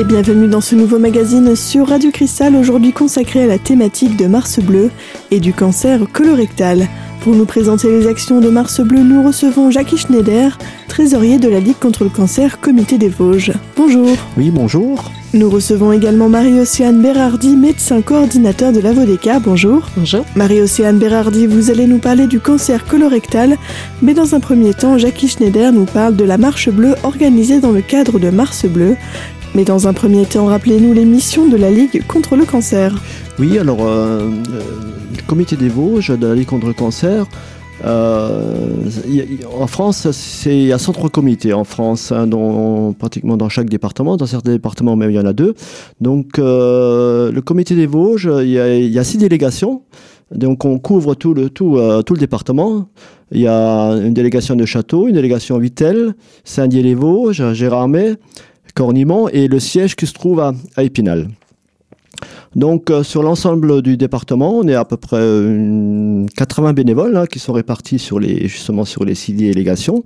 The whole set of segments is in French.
et bienvenue dans ce nouveau magazine sur Radio Cristal, aujourd'hui consacré à la thématique de Mars Bleu et du cancer colorectal. Pour nous présenter les actions de Mars Bleu, nous recevons Jackie Schneider, trésorier de la Ligue contre le cancer Comité des Vosges. Bonjour. Oui, bonjour. Nous recevons également Marie-Océane Berardi, médecin coordinateur de la Vodeka. Bonjour. Bonjour. Marie-Océane Berardi, vous allez nous parler du cancer colorectal, mais dans un premier temps, Jackie Schneider nous parle de la marche bleue organisée dans le cadre de Mars Bleu. Mais dans un premier temps, rappelez-nous les missions de la Ligue contre le cancer. Oui, alors, euh, euh, le comité des Vosges de la Ligue contre le cancer, euh, en France, il y a 103 comités en France, hein, dont, pratiquement dans chaque département. Dans certains départements, même il y en a deux. Donc, le comité des Vosges, il y, y a six délégations. Donc, on couvre tout le, tout, tout le département. Il y a une délégation de Château, une délégation Vitel, Saint-Dié-les-Vosges, Gérardmer, Cornimont et le siège qui se trouve à, Épinal. Donc euh, sur l'ensemble du département, on est à peu près 80 bénévoles hein, qui sont répartis sur les, justement sur les six délégations.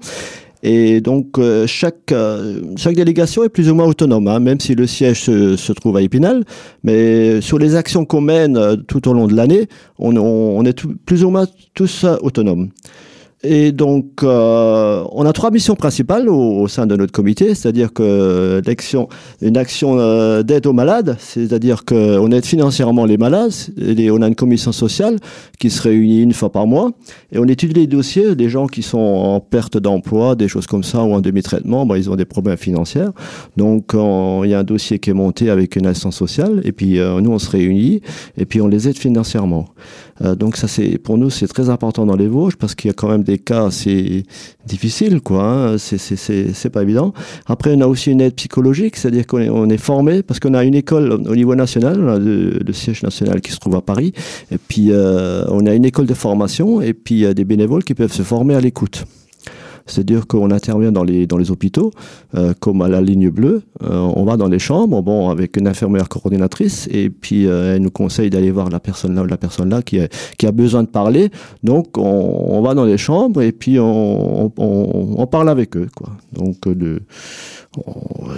Et donc euh, chaque, euh, chaque délégation est plus ou moins autonome, hein, même si le siège se, trouve à Épinal. Mais sur les actions qu'on mène tout au long de l'année, on, est plus ou moins tous autonomes. Et donc, euh, on a trois missions principales au, sein de notre comité, c'est-à-dire que l'action, une action euh, d'aide aux malades, c'est-à-dire qu'on aide financièrement les malades. Et on a une commission sociale qui se réunit une fois par mois et on étudie les dossiers des gens qui sont en perte d'emploi, des choses comme ça ou en demi-traitement. ils ont des problèmes financiers. Donc, il y a un dossier qui est monté avec une assistance sociale et puis euh, nous on se réunit et puis on les aide financièrement. Euh, donc ça c'est pour nous c'est très important dans les Vosges parce qu'il y a quand même des cas assez difficiles quoi. Hein. C'est c'est pas évident. Après on a aussi une aide psychologique, c'est-à-dire qu'on est, on est formé parce qu'on a une école au niveau national, le, siège national qui se trouve à Paris, et puis euh, on a une école de formation et puis il y a des bénévoles qui peuvent se former à l'écoute. C'est-à-dire qu'on intervient dans les, dans les hôpitaux, euh, comme à la ligne bleue. Euh, on va dans les chambres, bon, avec une infirmière coordinatrice, et puis euh, elle nous conseille d'aller voir la personne là ou la personne là qui a, qui a besoin de parler. Donc, on, on va dans les chambres et puis on, on, on parle avec eux, quoi. Donc, de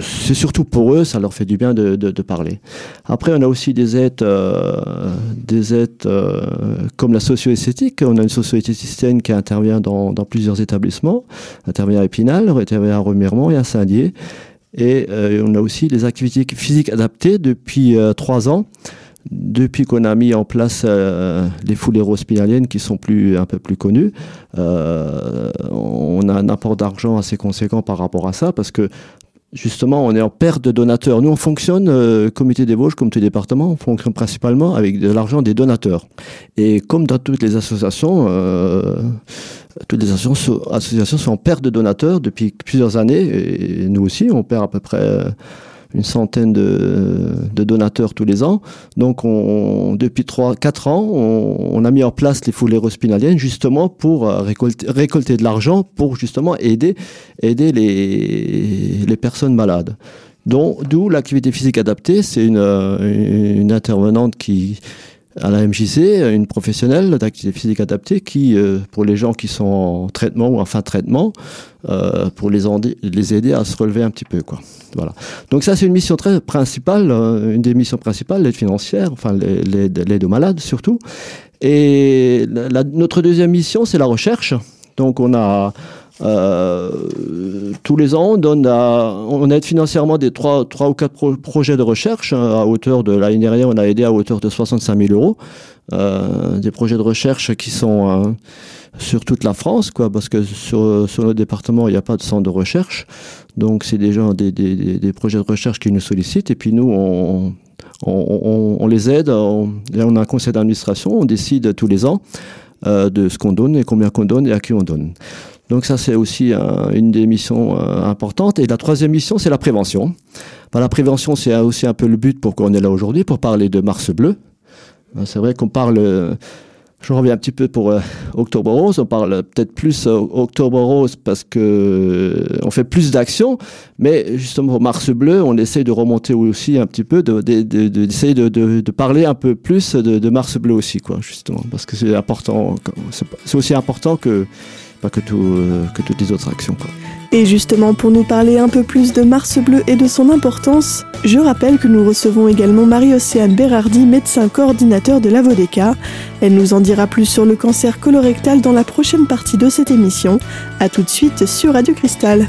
c'est surtout pour eux, ça leur fait du bien de, parler. Après, on a aussi des aides, euh, des aides euh, comme la socio-esthétique. On a une socio-esthéticienne qui intervient dans, plusieurs établissements, intervient à Épinal, intervient à Remiremont et à Saint-Dié. Et euh, on a aussi des activités physiques adaptées depuis trois ans depuis qu'on a mis en place les foulées spinaliennes qui sont plus, un peu plus connues, on a un apport d'argent assez conséquent par rapport à ça parce que justement, on est en perte de donateurs. Nous, on fonctionne, euh, comité des Vosges, comité département, on fonctionne principalement avec de l'argent des donateurs. Et comme dans toutes les associations, euh, toutes les associations, sont en perte de donateurs depuis plusieurs années, et nous aussi, on perd à peu près une centaine de, donateurs tous les ans. Donc, on, depuis 3-4 ans, on, a mis en place les foulées spinaliennes justement pour euh, récolter, récolter de l'argent pour justement aider, aider les, les personnes malades. D'où l'activité physique adaptée, c'est une, une intervenante qui, à la MJC, une professionnelle d'activité physique adaptée qui, euh, pour les gens qui sont en traitement ou en fin de traitement, euh, pour les, aider à se relever un petit peu. Quoi. Voilà. Donc ça, c'est une mission très principale, euh, une des missions principales, l'aide financière, enfin l'aide aux malades surtout. Et notre deuxième mission, c'est la recherche. Donc on a euh, tous les ans, on, donne on aide financièrement des 3, ou 4 projets de recherche hein, à hauteur de l'année dernière, on a aidé à hauteur de 65 000 euros. Euh, des projets de recherche qui sont euh, sur toute la France, quoi, parce que sur, sur notre département, il n'y a pas de centre de recherche. Donc, c'est des des, des, des, projets de recherche qui nous sollicitent. Et puis, nous, on, on, on les aide. On, on a un conseil d'administration. On décide tous les ans euh, de ce qu'on donne et combien qu'on donne et à qui on donne. Donc ça, c'est aussi une des missions euh, importantes. Et la troisième mission, c'est la prévention. la prévention, c'est aussi un peu le but pour qu'on est là aujourd'hui, pour parler de Mars bleu. Euh, c'est vrai qu'on parle, euh, je reviens un petit peu pour Octobre Rose, on parle peut-être plus Octobre Rose parce que on fait plus d'actions, mais justement Mars bleu, on essaie de remonter aussi un petit peu, d'essayer de, de, de, parler un peu plus de, Mars bleu aussi, quoi, justement, parce que c'est important, c'est aussi important que pas que, que toutes les autres actions. Et justement, pour nous parler un peu plus de Mars Bleu et de son importance, je rappelle que nous recevons également Marie-Océane Berardi, médecin coordinateur de la Vodeka. Elle nous en dira plus sur le cancer colorectal dans la prochaine partie de cette émission. A tout de suite sur Radio Cristal.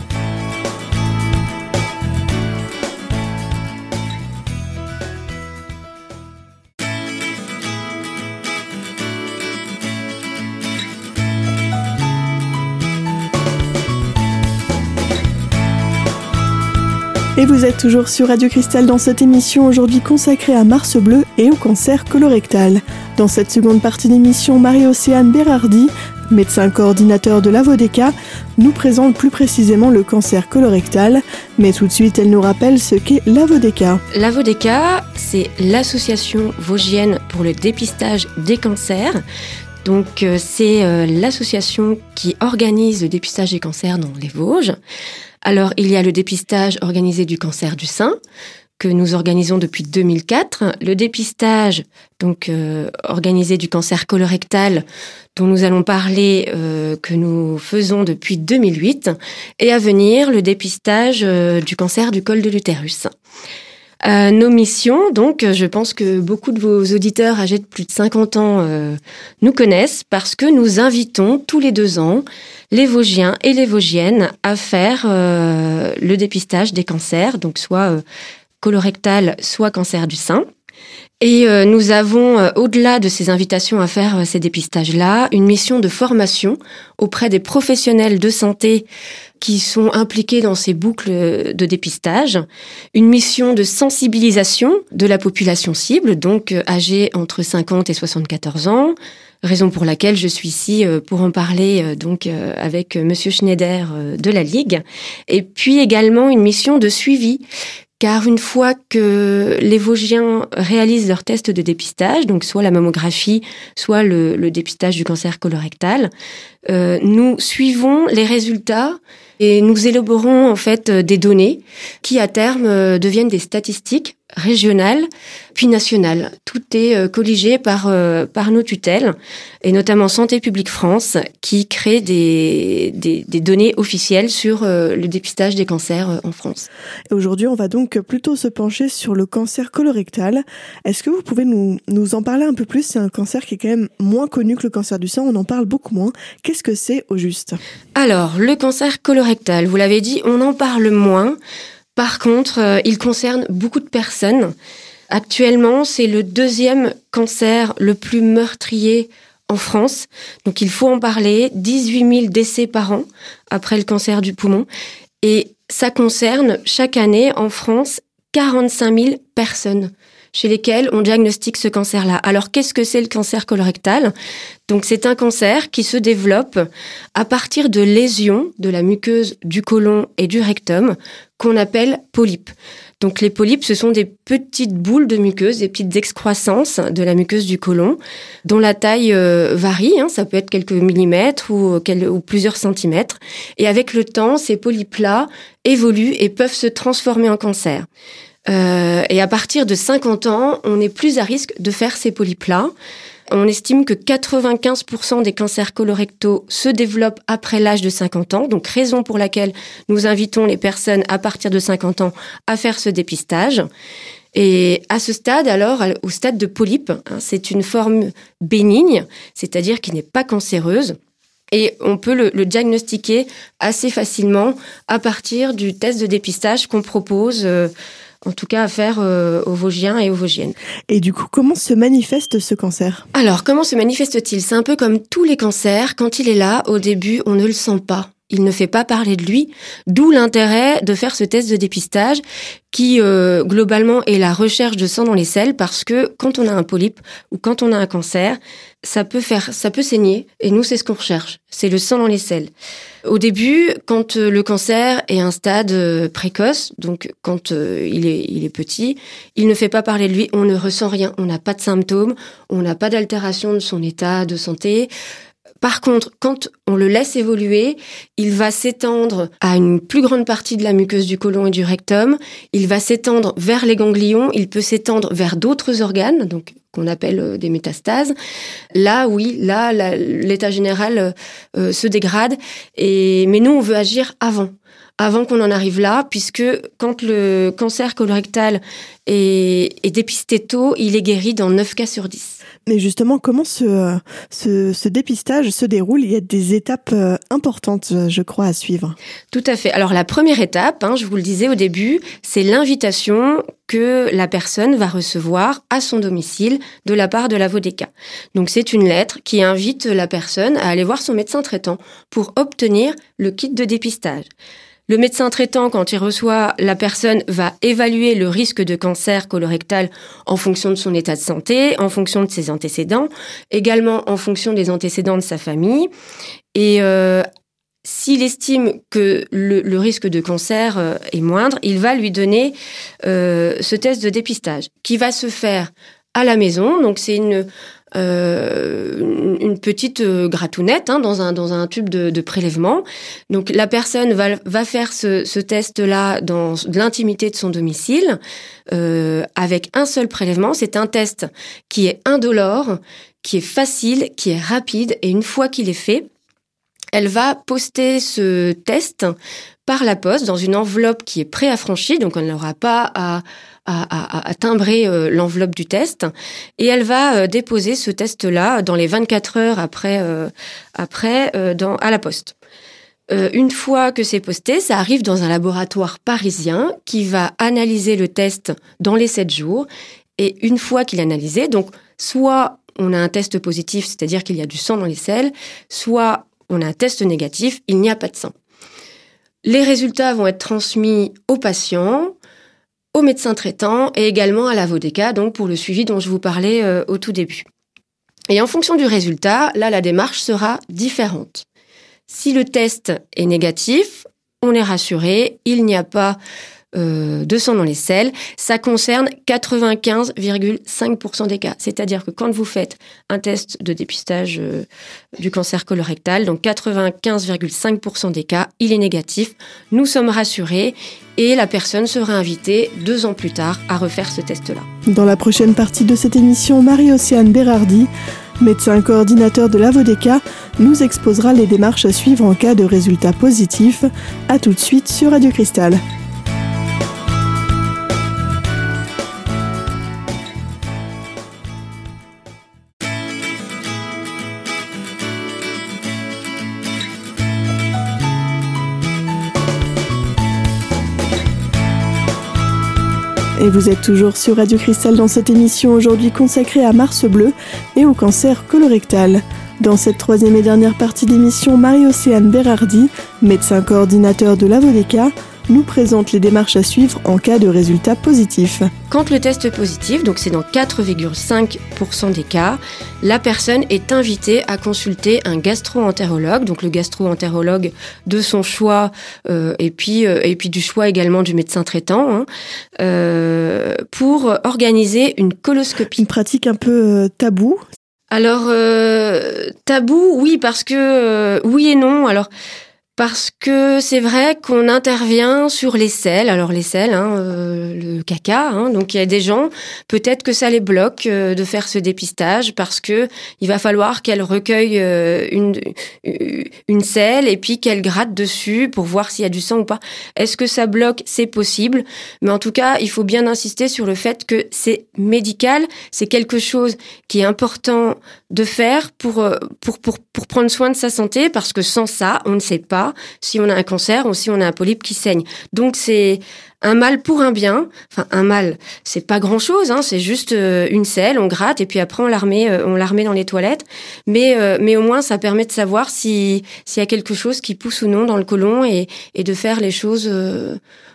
Et vous êtes toujours sur Radio Cristal dans cette émission aujourd'hui consacrée à Mars Bleu et au cancer colorectal. Dans cette seconde partie d'émission, Marie-Océane Berardi, médecin coordinateur de la Vodeka, nous présente plus précisément le cancer colorectal. Mais tout de suite, elle nous rappelle ce qu'est la Vodeka. La Vodeka, c'est l'association vosgienne pour le dépistage des cancers. Donc euh, c'est euh, l'association qui organise le dépistage des cancers dans les Vosges. Alors, il y a le dépistage organisé du cancer du sein que nous organisons depuis 2004, le dépistage donc euh, organisé du cancer colorectal dont nous allons parler euh, que nous faisons depuis 2008 et à venir le dépistage euh, du cancer du col de l'utérus. Euh, nos missions, donc, je pense que beaucoup de vos auditeurs âgés de plus de 50 ans euh, nous connaissent parce que nous invitons tous les deux ans les Vosgiens et les Vosgiennes à faire euh, le dépistage des cancers, donc soit colorectal, soit cancer du sein. Et nous avons, au-delà de ces invitations à faire ces dépistages-là, une mission de formation auprès des professionnels de santé qui sont impliqués dans ces boucles de dépistage, une mission de sensibilisation de la population cible, donc euh, âgée entre 50 et 74 ans, raison pour laquelle je suis ici euh, pour en parler euh, donc avec monsieur Schneider de la Ligue. Et puis également une mission de suivi car une fois que les Vosgiens réalisent leur test de dépistage, donc soit la mammographie, soit le, dépistage du cancer colorectal, nous suivons les résultats et nous élaborons en fait euh, des données qui à terme euh, deviennent des statistiques régionales puis nationales. Tout est euh, colligé par par nos tutelles et notamment Santé publique France qui crée des, des, des données officielles sur le dépistage des cancers en France. Aujourd'hui, on va donc plutôt se pencher sur le cancer colorectal. Est-ce que vous pouvez nous, nous en parler un peu plus? C'est un cancer qui est quand même moins connu que le cancer du sein, on en parle beaucoup moins. Qu'est-ce que c'est au juste? Alors, le cancer colorectal vous l'avez dit, on en parle moins. Par contre, euh, il concerne beaucoup de personnes. Actuellement, c'est le deuxième cancer le plus meurtrier en France. Donc il faut en parler. 18 000 décès par an après le cancer du poumon. Et ça concerne chaque année en France 45 000 personnes chez lesquelles on diagnostique ce cancer-là. Alors qu'est-ce que c'est le cancer colorectal? Donc c'est un cancer qui se développe à partir de lésions de la muqueuse du côlon et du rectum qu'on appelle polypes. Donc les polypes, ce sont des petites boules de muqueuse, des petites excroissances de la muqueuse du côlon, dont la taille euh, varie, hein, ça peut être quelques millimètres ou, ou plusieurs centimètres. Et avec le temps, ces polypes-là évoluent et peuvent se transformer en cancer. Euh, et à partir de 50 ans, on est plus à risque de faire ces polypes-là. On estime que 95% des cancers colorectaux se développent après l'âge de 50 ans, donc raison pour laquelle nous invitons les personnes à partir de 50 ans à faire ce dépistage. Et à ce stade, alors, au stade de polype, hein, c'est une forme bénigne, c'est-à-dire qui n'est pas cancéreuse. Et on peut le, diagnostiquer assez facilement à partir du test de dépistage qu'on propose. Euh, en tout cas à faire euh, aux Vosgiens et aux Vosgiennes. Et du coup, comment se manifeste ce cancer? Alors, comment se manifeste-t-il? C'est un peu comme tous les cancers, quand il est là, au début, on ne le sent pas. Il ne fait pas parler de lui, d'où l'intérêt de faire ce test de dépistage qui euh, globalement est la recherche de sang dans les selles parce que quand on a un polype ou quand on a un cancer, ça peut faire ça peut saigner et nous c'est ce qu'on recherche, c'est le sang dans les selles. Au début, quand euh, le cancer est un stade euh, précoce, donc quand il est il est petit, il ne fait pas parler de lui, on ne ressent rien, on n'a pas de symptômes, on n'a pas d'altération de son état de santé Par contre, quand on le laisse évoluer, il va s'étendre à une plus grande partie de la muqueuse du côlon et du rectum. Il va s'étendre vers les ganglions. Il peut s'étendre vers d'autres organes, donc qu'on appelle euh, des métastases. Là, oui, là, l'état général euh, euh, se dégrade. Mais nous, on veut agir avant avant qu'on en arrive là, puisque quand le cancer colorectal est, est, dépisté tôt, il est guéri dans 9 cas sur 10. Mais justement, comment ce dépistage se déroule? Il y a des étapes euh, importantes, je crois, à suivre. Tout à fait. Alors la première étape, hein, je vous le disais au début, c'est l'invitation que la personne va recevoir à son domicile de la part de la VODECA. Donc c'est une lettre qui invite la personne à aller voir son médecin traitant pour obtenir le kit de dépistage. Le médecin traitant, quand il reçoit la personne, va évaluer le risque de cancer colorectal en fonction de son état de santé, en fonction de ses antécédents, également en fonction des antécédents de sa famille. Et euh, s'il estime que le, risque de cancer euh, est moindre, il va lui donner euh, ce test de dépistage qui va se faire à la maison. Donc c'est une euh, une petite euh, gratounette hein, dans un dans un tube de, prélèvement. Donc la personne va va faire ce, ce test là dans l'intimité de son domicile euh, avec un seul prélèvement. C'est un test qui est indolore, qui est facile, qui est rapide et une fois qu'il est fait, elle va poster ce test par la poste dans une enveloppe qui est préaffranchie, donc on n'aura pas à à, timbrer euh, l'enveloppe du test et elle va euh, déposer ce test-là dans les 24 heures après, euh, à la poste. une fois que c'est posté, ça arrive dans un laboratoire parisien qui va analyser le test dans les 7 jours. Et une fois qu'il est analysé, donc soit on a un test positif, c'est-à-dire qu'il y a du sang dans les selles, soit on a un test négatif, il n'y a pas de sang. Les résultats vont être transmis aux patients au médecin traitant et également à la VODECA, donc pour le suivi dont je vous parlais euh, au tout début. Et en fonction du résultat, là, la démarche sera différente. Si le test est négatif, on est rassuré, il n'y a pas euh, de sang dans les selles, ça concerne 95,5% des cas. C'est-à-dire que quand vous faites un test de dépistage euh, du cancer colorectal, donc 95,5% des cas, il est négatif. Nous sommes rassurés et la personne sera invitée deux ans plus tard à refaire ce test-là. Dans la prochaine partie de cette émission, Marie-Océane Berardi, médecin coordinateur de l'AVODECA, nous exposera les démarches à suivre en cas de résultat positif. A tout de suite sur Radio Cristal. Et vous êtes toujours sur Radio Cristal dans cette émission aujourd'hui consacrée à Mars Bleu et au cancer colorectal. Dans cette troisième et dernière partie d'émission, Marie-Océane Berardi, médecin coordinateur de l'AVODECA, nous présente les démarches à suivre en cas de résultat positif. Quand le test est positif, donc c'est dans 4,5% des cas, la personne est invitée à consulter un gastro-entérologue, donc le gastro-entérologue de son choix euh, et puis euh, et puis du choix également du médecin traitant hein, euh, pour organiser une coloscopie. Une pratique un peu tabou. Alors tabou, oui parce que oui et non. Alors parce que c'est vrai qu'on intervient sur les selles, alors les selles, hein, euh, le caca, hein, donc il y a des gens, peut-être que ça les bloque euh, de faire ce dépistage parce que il va falloir qu'elle recueille euh, une, une selle et puis qu'elle gratte dessus pour voir s'il y a du sang ou pas. Est-ce que ça bloque? C'est possible, mais en tout cas, il faut bien insister sur le fait que c'est médical, c'est quelque chose qui est important de faire pour, pour, pour, pour prendre soin de sa santé parce que sans ça, on ne sait pas si on a un cancer ou si on a un polype qui saigne. Donc c'est un mal pour un bien. Enfin, un mal, c'est pas grand chose, hein, c'est juste euh, une selle, on gratte et puis après on la remet, euh, on la dans les toilettes. Mais, euh, mais au moins, ça permet de savoir si s'il y a quelque chose qui pousse ou non dans le côlon et, de faire les choses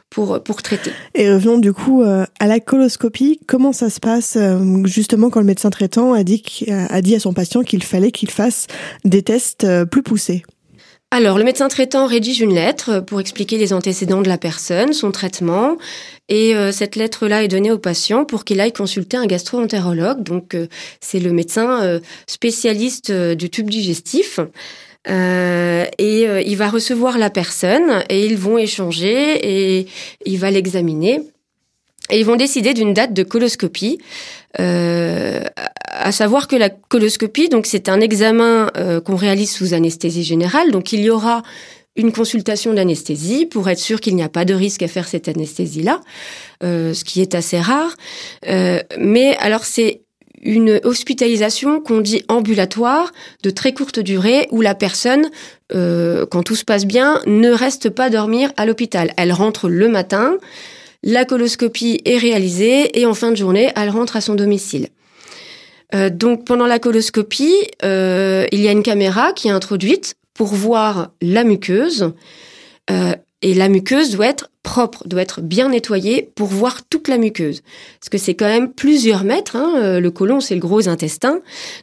pour, pour traiter. Et revenons du coup à la coloscopie. Comment ça se passe justement quand le médecin traitant a dit à son patient qu'il fallait qu'il fasse des tests plus poussés? Alors, le médecin traitant rédige une lettre pour expliquer les antécédents de la personne, son traitement, et euh, cette lettre-là est donnée au patient pour qu'il aille consulter un gastro-entérologue. Donc, euh, c'est le médecin euh, spécialiste du tube digestif. et il va recevoir la personne et ils vont échanger et il va l'examiner. Et ils vont décider d'une date de coloscopie. Euh, à savoir que la coloscopie, donc c'est un examen euh, qu'on réalise sous anesthésie générale. Donc il y aura une consultation d'anesthésie pour être sûr qu'il n'y a pas de risque à faire cette anesthésie-là, euh, ce qui est assez rare. Euh, mais alors c'est une hospitalisation qu'on dit ambulatoire de très courte durée où la personne, euh, quand tout se passe bien, ne reste pas dormir à l'hôpital. Elle rentre le matin, la coloscopie est réalisée et en fin de journée, elle rentre à son domicile. Euh, donc pendant la coloscopie, euh, il y a une caméra qui est introduite pour voir la muqueuse. Euh, et la muqueuse doit être propre, doit être bien nettoyée pour voir toute la muqueuse. Parce que c'est quand même plusieurs mètres, hein, le côlon c'est le gros intestin,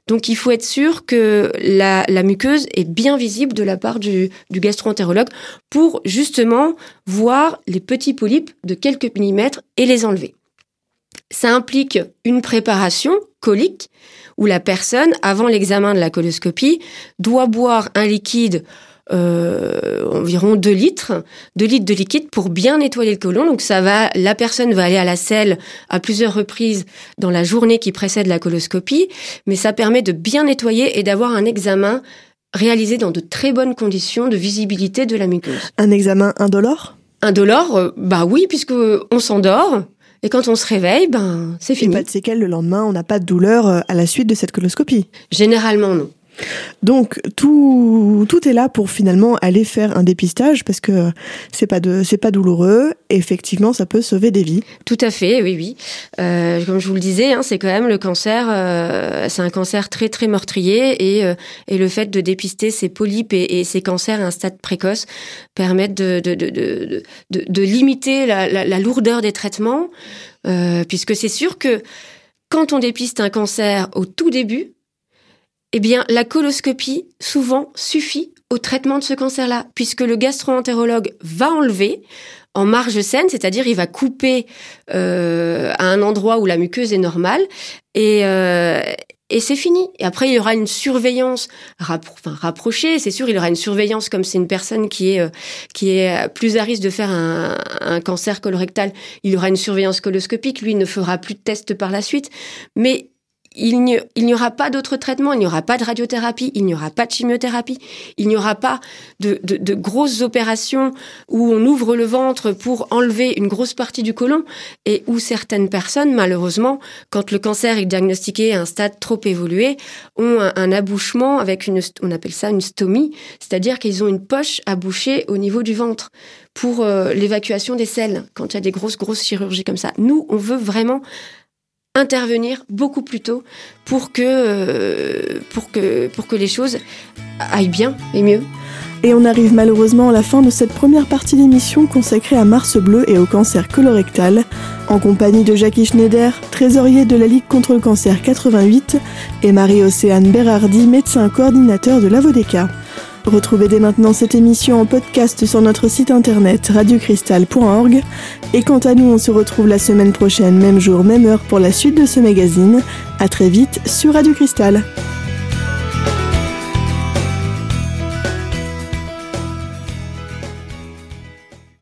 donc il faut être sûr que la, muqueuse est bien visible de la part du, du gastro-entérologue pour justement voir les petits polypes de quelques millimètres et les enlever. Ça implique une préparation colique où la personne, avant l'examen de la coloscopie, doit boire un liquide euh, environ 2 litres, 2 litres de liquide pour bien nettoyer le côlon. Donc ça va, la personne va aller à la selle à plusieurs reprises dans la journée qui précède la coloscopie, mais ça permet de bien nettoyer et d'avoir un examen réalisé dans de très bonnes conditions de visibilité de la muqueuse. Un examen indolore? Indolore, euh, bah oui, puisque on s'endort, et quand on se réveille, ben, c'est fini. Et pas de séquelles le lendemain, on n'a pas de douleur euh, à la suite de cette coloscopie? Généralement, non. Donc tout tout est là pour finalement aller faire un dépistage parce que c'est pas c'est pas douloureux. effectivement, ça peut sauver des vies. Tout à fait, oui, oui. Euh, comme je vous le disais, hein, c'est quand même le cancer. Euh, c'est un cancer très très meurtrier et euh, et le fait de dépister ces polypes et, ces cancers à un stade précoce permet de de de de, de, limiter la, lourdeur des traitements, puisque c'est sûr que quand on dépiste un cancer au tout début, eh bien, la coloscopie, souvent, suffit au traitement de ce cancer-là, puisque le gastro-entérologue va enlever en marge saine, c'est-à-dire il va couper euh, à un endroit où la muqueuse est normale, et, euh, et c'est fini. Et après, il y aura une surveillance rapprochée. C'est sûr, il y aura une surveillance comme c'est une personne qui est euh, qui est plus à risque de faire un, un, cancer colorectal. Il y aura une surveillance coloscopique. Lui, il ne fera plus de tests par la suite. Mais il n'y aura pas d'autre traitement, il n'y aura pas de radiothérapie, il n'y aura pas de chimiothérapie, il n'y aura pas de, de, grosses opérations où on ouvre le ventre pour enlever une grosse partie du côlon et où certaines personnes, malheureusement, quand le cancer est diagnostiqué à un stade trop évolué, ont un, abouchement avec une, on appelle ça une stomie, c'est-à-dire qu'ils ont une poche à boucher au niveau du ventre pour euh, l'évacuation des selles quand il y a des grosses, grosses chirurgies comme ça. Nous, on veut vraiment intervenir beaucoup plus tôt pour que, euh, pour que, pour que les choses aillent bien et mieux. Et on arrive malheureusement à la fin de cette première partie d'émission consacrée à Mars Bleu et au cancer colorectal, en compagnie de Jackie Schneider, trésorier de la Ligue contre le cancer 88, et Marie-Océane Berardi, médecin coordinateur de l'Avodeca. Retrouvez dès maintenant cette émission en podcast sur notre site internet radiocristal.org. Et quant à nous, on se retrouve la semaine prochaine, même jour, même heure pour la suite de ce magazine. À très vite sur Radio Cristal.